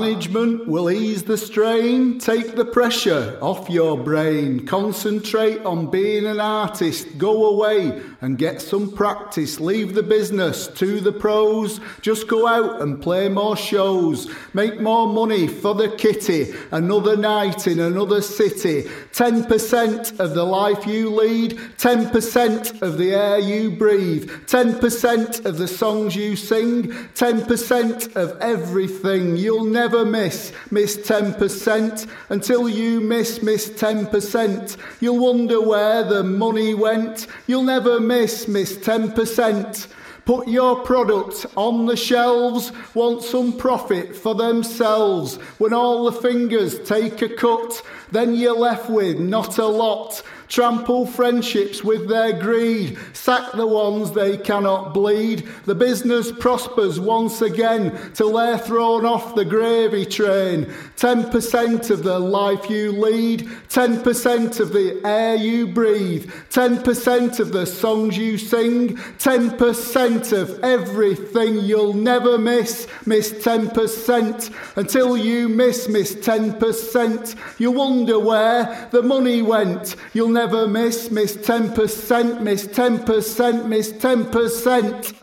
Management will ease the strain, take the pressure off your brain. Concentrate on being an artist, go away and get some practice. Leave the business to the pros, just go out and play more shows. Make more money for the kitty, another night in another city. 10% of the life you lead, 10% of the air you breathe, 10% of the songs you sing, 10% of everything. You'll never miss, miss 10%. Until you miss, miss 10%. You'll wonder where the money went. You'll never miss, miss 10%. Put your product on the shelves, want some profit for themselves. When all the fingers take a cut, then you're left with not a lot. Trample friendships with their greed, sack the ones they cannot bleed. The business prospers once again till they're thrown off the gravy train. 10% of the life you lead, 10% of the air you breathe, 10% of the songs you sing, 10% of everything you'll never miss. Miss 10% until you miss, miss 10%. You wonder where the money went. You'll never miss, miss 10%, miss 10%, miss 10%.